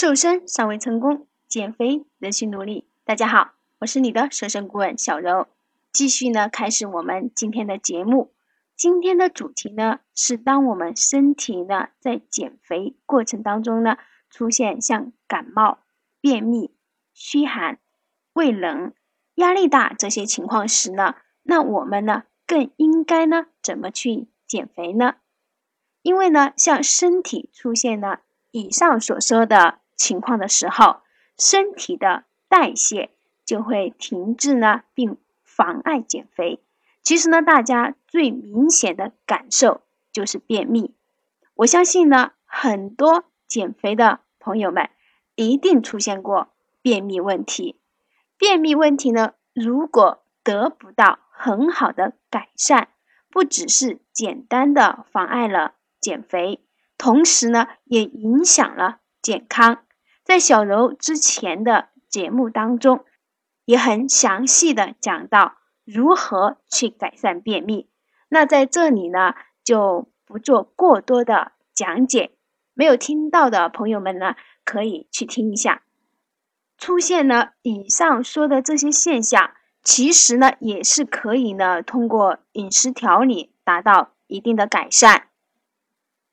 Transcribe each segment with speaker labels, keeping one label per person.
Speaker 1: 瘦身尚未成功，减肥仍需努力。大家好，我是你的瘦身顾问小柔，继续呢开始我们今天的节目。今天的主题呢是当我们身体呢在减肥过程当中呢出现像感冒、便秘、虚寒、胃冷、压力大这些情况时呢，那我们呢更应该呢怎么去减肥呢？因为呢，像身体出现了以上所说的情况的时候，身体的代谢就会停滞呢，并妨碍减肥。其实呢，大家最明显的感受就是便秘。我相信呢，很多减肥的朋友们一定出现过便秘问题。便秘问题呢，如果得不到很好的改善，不只是简单的妨碍了减肥，同时呢，也影响了健康。在小柔之前的节目当中，也很详细的讲到。如何去改善便秘？那在这里呢，就不做过多的讲解。没有听到的朋友们呢，可以去听一下。出现了以上说的这些现象，其实呢，也是可以呢，通过饮食调理达到一定的改善。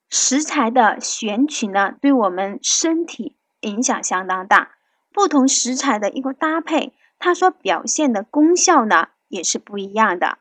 Speaker 1: 食材的选取呢，对我们身体影响相当大。不同食材的一个搭配，它所表现的功效呢？也是不一样的。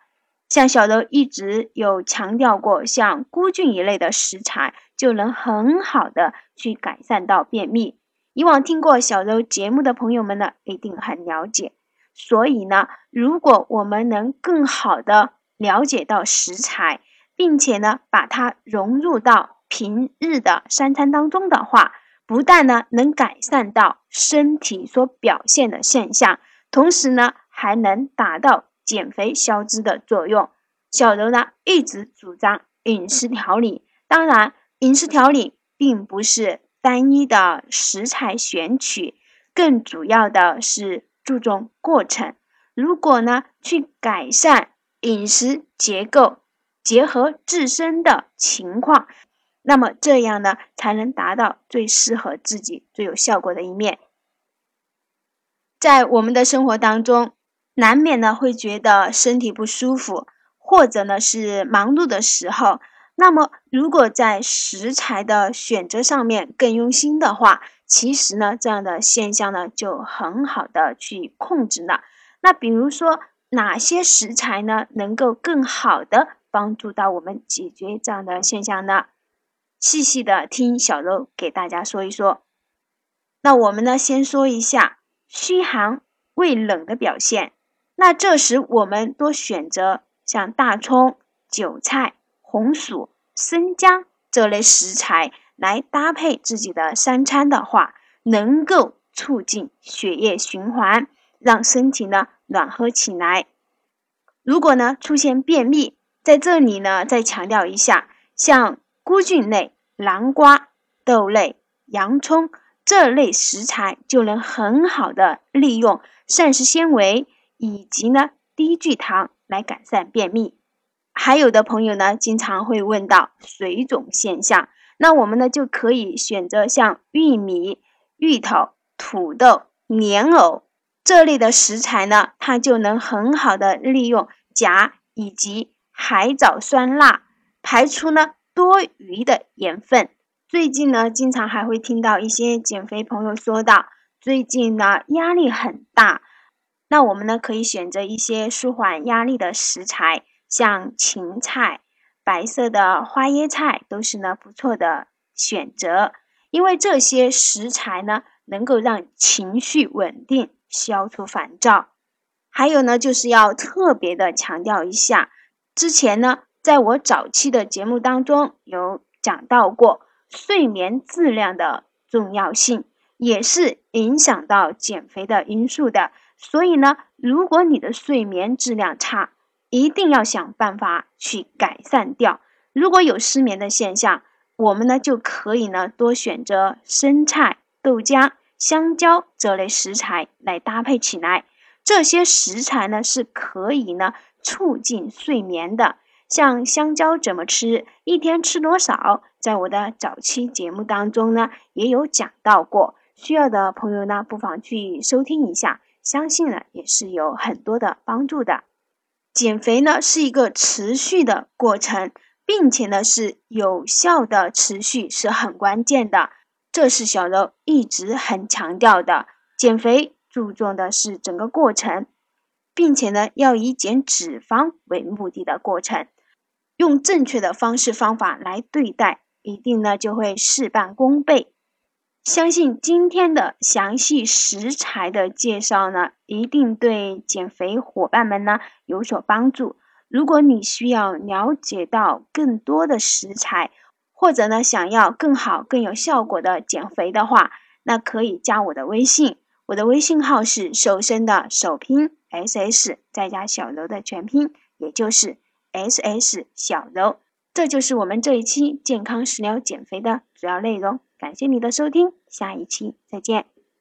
Speaker 1: 像小柔一直有强调过，像菇菌一类的食材就能很好的去改善到便秘。以往听过小柔节目的朋友们呢，一定很了解。所以呢，如果我们能更好的了解到食材，并且呢，把它融入到平日的三餐当中的话，不但呢能改善到身体所表现的现象，同时呢还能达到。减肥消脂的作用，小柔呢一直主张饮食调理。当然，饮食调理并不是单一的食材选取，更主要的是注重过程。如果呢去改善饮食结构，结合自身的情况，那么这样呢才能达到最适合自己、最有效果的一面。在我们的生活当中。难免呢会觉得身体不舒服，或者呢是忙碌的时候。那么，如果在食材的选择上面更用心的话，其实呢这样的现象呢就很好的去控制了。那比如说哪些食材呢能够更好的帮助到我们解决这样的现象呢？细细的听小柔给大家说一说。那我们呢先说一下虚寒胃冷的表现。那这时我们多选择像大葱、韭菜、红薯、生姜这类食材来搭配自己的三餐的话，能够促进血液循环，让身体呢暖和起来。如果呢出现便秘，在这里呢再强调一下，像菇菌类、南瓜、豆类、洋葱这类食材就能很好的利用膳食纤维。以及呢，低聚糖来改善便秘。还有的朋友呢，经常会问到水肿现象，那我们呢就可以选择像玉米、芋头、土豆、莲藕这类的食材呢，它就能很好的利用钾以及海藻酸钠，排出呢多余的盐分。最近呢，经常还会听到一些减肥朋友说到，最近呢压力很大。那我们呢，可以选择一些舒缓压力的食材，像芹菜、白色的花椰菜都是呢不错的选择。因为这些食材呢，能够让情绪稳定，消除烦躁。还有呢，就是要特别的强调一下，之前呢，在我早期的节目当中有讲到过睡眠质量的重要性，也是影响到减肥的因素的。所以呢，如果你的睡眠质量差，一定要想办法去改善掉。如果有失眠的现象，我们呢就可以呢多选择生菜、豆浆、香蕉这类食材来搭配起来。这些食材呢是可以呢促进睡眠的。像香蕉怎么吃，一天吃多少，在我的早期节目当中呢也有讲到过。需要的朋友呢，不妨去收听一下，相信呢也是有很多的帮助的。减肥呢是一个持续的过程，并且呢是有效的持续是很关键的，这是小柔一直很强调的。减肥注重的是整个过程，并且呢要以减脂肪为目的的过程，用正确的方式方法来对待，一定呢就会事半功倍。相信今天的详细食材的介绍呢，一定对减肥伙伴们呢有所帮助。如果你需要了解到更多的食材，或者呢想要更好更有效果的减肥的话，那可以加我的微信，我的微信号是瘦身的首拼 S S 再加小柔的全拼，也就是 S S 小柔。这就是我们这一期健康食疗减肥的主要内容。感谢你的收听，下一期再见。